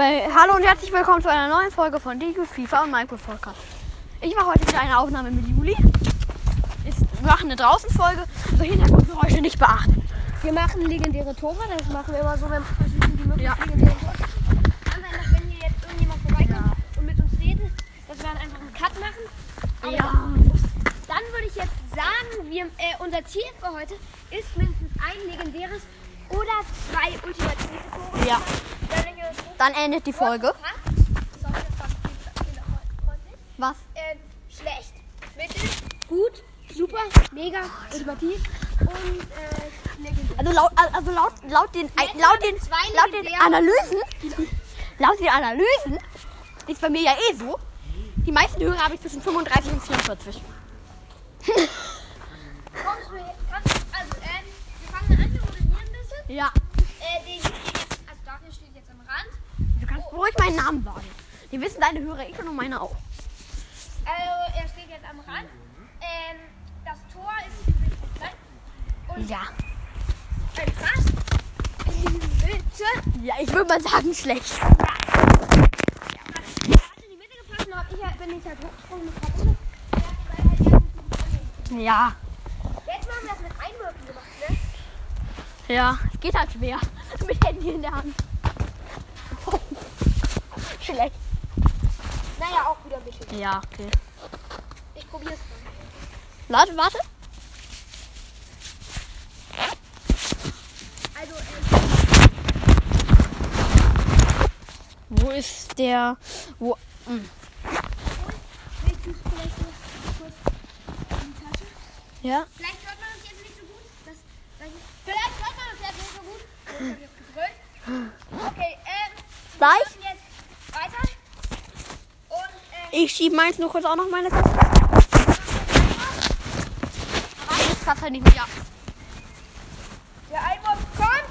Bei, hallo und herzlich willkommen zu einer neuen Folge von DQ FIFA und Minecraft Podcast. Ich mache heute wieder eine Aufnahme mit Juli. Ist, wir machen eine Draußenfolge, also Hintergrundgeräusche nicht beachten. Wir machen legendäre Tore, das machen wir immer so, wir versuchen die möglichst Ja. legendären Tore. Kann sein, dass wenn hier jetzt irgendjemand vorbeikommt und mit uns redet, dass wir dann einfach einen Cut machen. Aber Ja. dann würde ich jetzt sagen, wir, äh, unser Ziel für heute ist mindestens ein legendäres oder zwei ultimative Tore. Ja. Dann, endet die Folge. Was? Ähm, schlecht, mittel, gut, super, mega, ultimativ und äh, legendär. Also laut, also laut, laut den, laut den, laut den Analysen, laut den Analysen, ist bei mir ja eh so. Die meisten Hörer habe ich zwischen 35 und 44. Kommst du? Kannst, also, ähm, wir fangen an, wir moderieren ein bisschen. Ja. Äh, der hier steht jetzt, also Daniel steht jetzt am Rand. Du kannst ruhig meinen Namen sagen. Die wissen deine Hörer schon und meine auch. Also, er steht jetzt am Rand. Ähm, das Tor ist übrigens klein. Und Ja. Pass. Bitte. Ja, ich würde mal sagen schlecht. Er hat in die Mitte gepasst und hab ich, halt- bin ich halt hochgesprungen mit dem Ja. Jetzt machen wir das mit Einwirken gemacht, ne? Ja, es geht halt schwer. Mit Handy in der Hand. Schlecht. Naja, auch wieder ein bisschen. Ja, okay. Ich probier's mal. Warte, warte. Also, ähm, Wo ist der. Wo. Hm. Ja. Vielleicht hört man uns jetzt nicht so gut. Das, vielleicht hört man uns jetzt nicht so gut. Okay, ähm, Gleich? machen jetzt weiter. Und, ähm, Ich schiebe meins nur kurz auch noch meine Tasse. Aber das passt halt nicht mehr. der Einwurf kommt.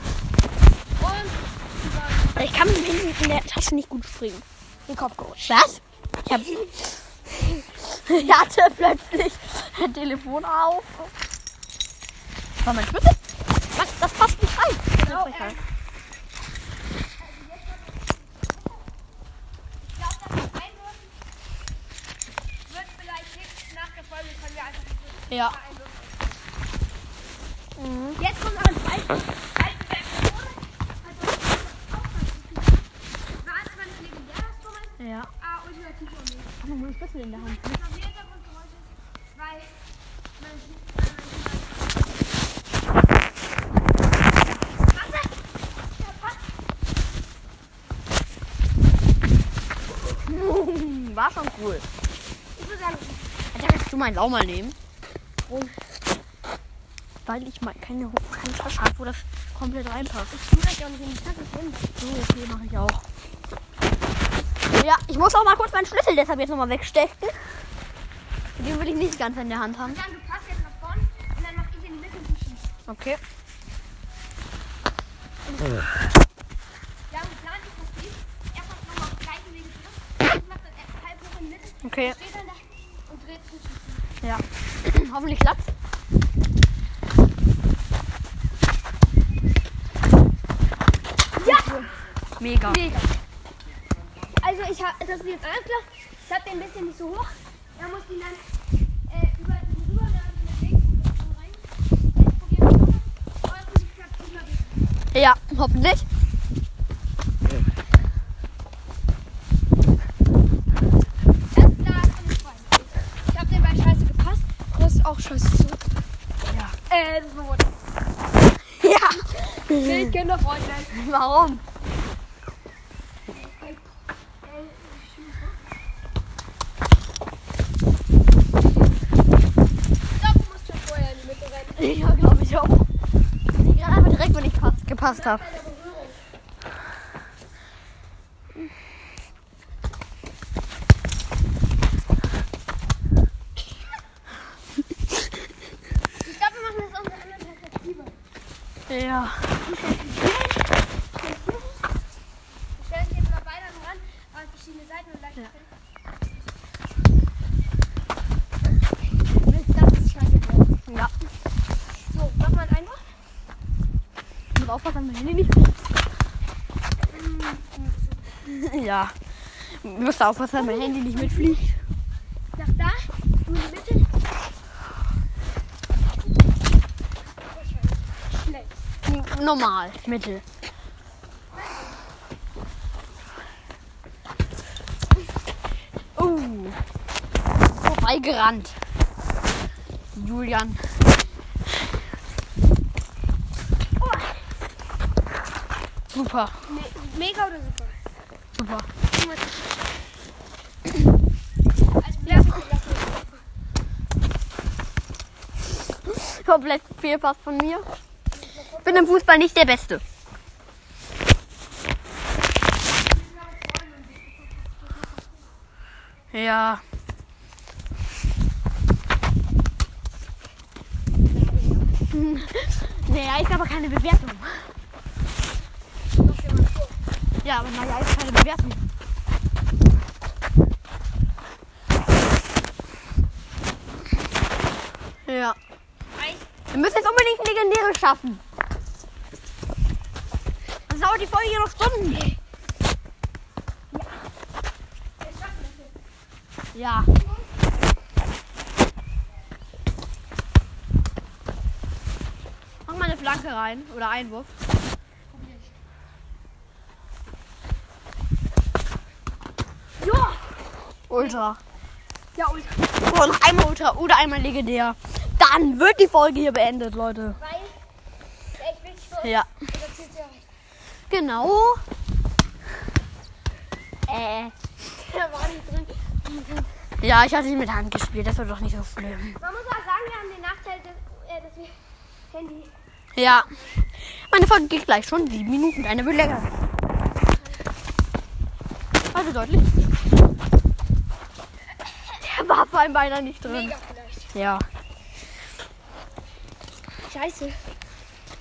Und, Ich kann mit dem Handy in der Tasche nicht gut springen. Den Kopf gerutscht. Was? Ich hab. Ich hatte plötzlich ein Telefon auf. Das war mein Schlüssel. Was? Das passt nicht rein. Das Genau, ist nicht rein. ich glaube, das mit Einwürfen wird vielleicht nicht nach der Folge, können wir einfach nicht Ja. Mhm. Jetzt kommt noch ein zweites. Alten Werkzeuge. Also, war zwar nicht legendär, das Tor ist, Ja. aber ultimativ und nicht. Ich habe nur einen Schlüssel in der Hand. Haben wir Hintergrundgeräusche, weil War schon cool. ich würde sagen, kannst du meinen Lau mal nehmen? Weil ich mal keine, keine Tasche habe, wo das komplett reinpasst. ich tue das ja auch nicht in die Tasche drin. So, okay, mache ich auch. Ja, ich muss auch mal kurz meinen Schlüssel deshalb jetzt nochmal wegstecken. Den will ich nicht ganz in der Hand haben. Dann du passt jetzt nach vorne und dann mach ich du schießt. Okay. Ja, und Plan ist das Spiel. Erst macht nochmal auf gleichen Wege zurück. Ich mach dann halb hoch in Mitte. Okay. Dann und dreht schießt. Ja. Hoffentlich klappt's. Ja! Mega. Mega. Also ich hab, das ist jetzt alles klar. Ich hab den ein bisschen nicht so hoch. Er muss ihn dann äh, über den rüber, dann mit links und so rein. Jetzt probieren wir noch. Hoffentlich klappt es immer wieder. Ja, hoffentlich. Das da kann ich freuen. Ich hab den bei Scheiße gepasst. Du hast auch Scheiße zurück. Ja. Äh, das ist verboten. Ja. Nicht kinderfreundlich. Warum? Ich glaube, du musst schon vorher in die Mitte rennen. Ja, glaube ich auch. Ich gerade einfach direkt, wenn ich pass, gepasst habe. Ich glaube, wir machen das aus einer anderen Perspektive. Ja. Wir stellen uns jetzt mal beide an den Rand, an verschiedene Seiten und leicht Ja. So, mach mal einen Einwurf. Ich muss aufpassen, dass mein Handy nicht. Ja. Du musst aufpassen, dass mein Handy nicht mitfliegt. Nach da, in die Mitte. Schlecht. Normal, mittel. Vorbeigerannt. Julian. Super, Me mega oder super? super. Komplett Fehlpass von mir. Ich bin im Fußball nicht der Beste. Ja. Naja, ist aber keine Bewertung. Ja, aber naja, ist keine Bewertung. Ja. Wir müssen jetzt unbedingt ein legendäres schaffen. Das dauert die Folge noch Stunden. Ja. Mach mal eine Flanke rein oder Einwurf. Ja. Ultra. Ja, und So, noch einmal Ultra oder einmal legendär. Dann wird die Folge hier beendet, Leute. weil Ja. Genau. Äh. Der war nicht drin. Ja, ich hatte ihn mit Hand gespielt. Das wird doch nicht so schlimm. Man muss auch sagen, wir haben den Nachteil, dass, äh, dass wir Handy. Ja. Meine Folge geht gleich schon sieben Minuten. Eine wird länger. Also deutlich. Der war vor allem beinahe nicht drin. Mega vielleicht. Ja. Scheiße.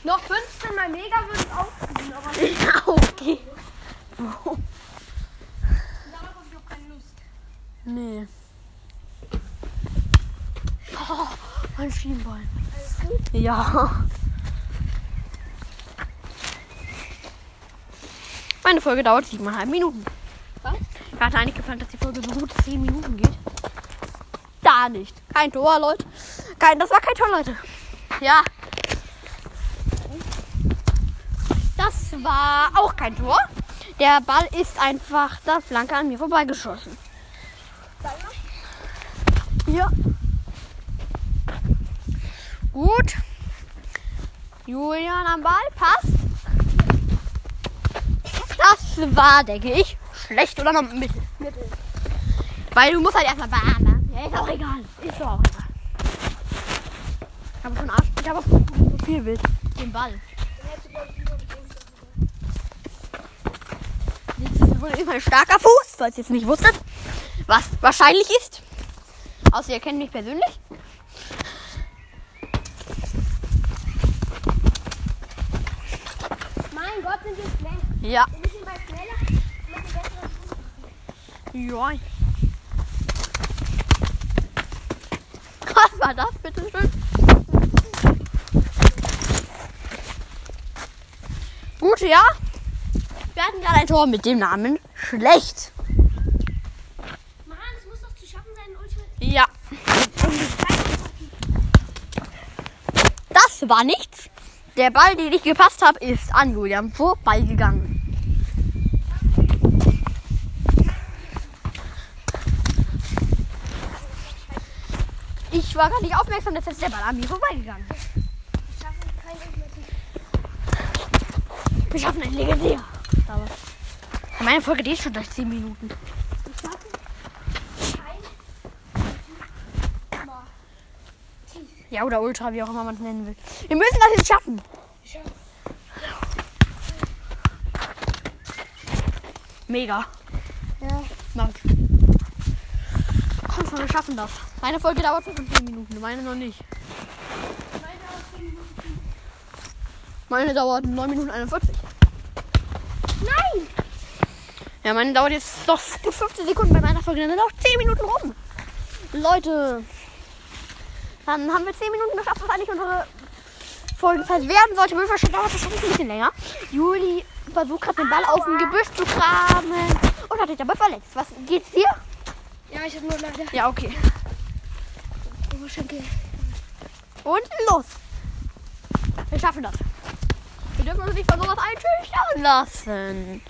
Noch 15 mal Mega würde es aufziehen, aber okay. darauf habe ich auch keine Lust. Nee. Oh, mein Schienbein. Alles gut? Ja. Meine Folge dauert siebeneinhalb Minuten. Was? Ich hatte eigentlich geplant, dass die Folge so gut zehn Minuten geht. Da nicht. Kein Tor, Leute. Kein, das war kein Tor, Leute. Ja. Das war auch kein Tor. Der Ball ist einfach da Flanke an mir vorbeigeschossen. Ja. Gut. Julian am Ball, passt. Das war, denke ich, schlecht oder noch mittel. Mittel. Weil du musst halt erstmal baden. Ja, ist auch egal. Ist doch auch egal. Ich habe schon Arsch. Ich habe auch so viel Wild. Den Ball. Das ist wohl immer ein starker Fuß, falls ihr es nicht wusstet. Was wahrscheinlich ist. Außer ihr kennt mich persönlich. Mein Gott, sind wir schnell. Ja. Wir müssen mal schneller mit dem besseren Fuß. Ja. Was war das, bitte schön? Gut, ja. Wir hatten gerade ein Tor mit dem Namen Schlecht. Mann, es muss doch zu schaffen sein, Ultimate. Ja. Das war nichts. Der Ball, den ich gepasst habe, ist an Julian vorbeigegangen. Ich war gar nicht aufmerksam, dass jetzt der Ball an mir vorbeigegangen ist. Ich. Wir schaffen ein Legendär. Aber meine Folge geht schon durch 10 Minuten. Ich. Ja, oder Ultra, wie auch immer man es nennen will. Wir müssen das jetzt schaffen. Ich schaffe. Mega. Ja. Mag. Wir schaffen das. Meine Folge dauert 15 Minuten, meine noch nicht. Meine aus 10 Minuten. Meine dauert 9 Minuten 41. Nein! Ja, meine dauert jetzt noch gut 15 Sekunden bei meiner Folge. Dann sind auch 10 Minuten rum. Leute, dann haben wir 10 Minuten geschafft, was eigentlich unsere Folgenzeit werden sollte. Wir dauert wahrscheinlich ein bisschen länger. Juli versucht gerade den Ball aus dem Gebüsch zu kramen. hat dich aber verletzt. Was geht's dir? Ja, ich habe nur leider Ja, okay. Oberschenkel. Und los. Wir schaffen das. Wir dürfen uns nicht von sowas einschüchtern lassen.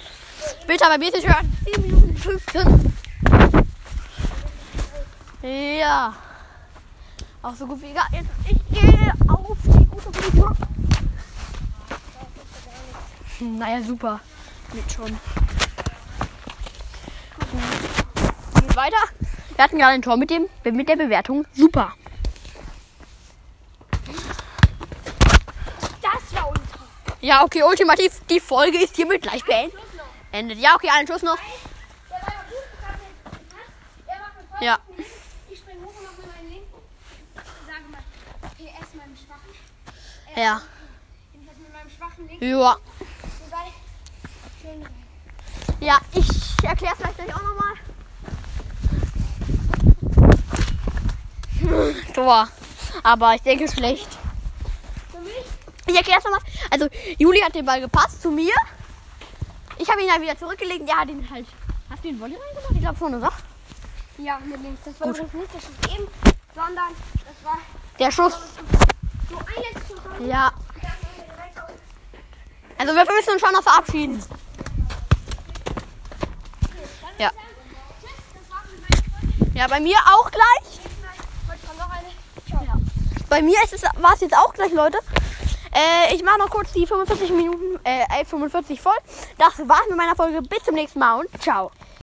Bitte bei mir hören. 10 Minuten 15. Ja. Auch so gut wie egal. Jetzt, Ich gehe auf die gute Position. Naja, super. Geht schon. Geht weiter. Wir hatten gerade ein Tor mit, dem, mit der Bewertung. Super. Das war ultra. Ja, okay, ultimativ. Die Folge ist hiermit gleich beendet. Ja, okay, einen Schuss noch. Ja. Ich spring hoch und mach mit meinen. Ich sage mal, PS meinem schwachen. Äh, Ja. Jedenfalls mit meinem schwachen linken. Ja. Ja, ich erkläre es vielleicht gleich auch nochmal. Tor. Aber ich denke schlecht. Für mich? Ich erkläre es nochmal. Also, Juli hat den Ball gepasst zu mir. Ich habe ihn dann wieder zurückgelegt. Der hat ihn halt. Hast du den Volley reingemacht? Ich glaube schon, oder? Ja, mit links. Das war Gut. übrigens nicht das Schuss eben, sondern das war Der Schuss. so ein letztes Schuss. Ja. Also, wir müssen uns schon noch verabschieden. Ja. Ja, bei mir auch gleich. Nächstes Mal heute kommt noch eine. Ciao. Bei mir ist es, war es jetzt auch gleich, Leute. Äh, ich mache noch kurz die 45 Minuten, äh, 45 voll. Das war's mit meiner Folge. Bis zum nächsten Mal und ciao.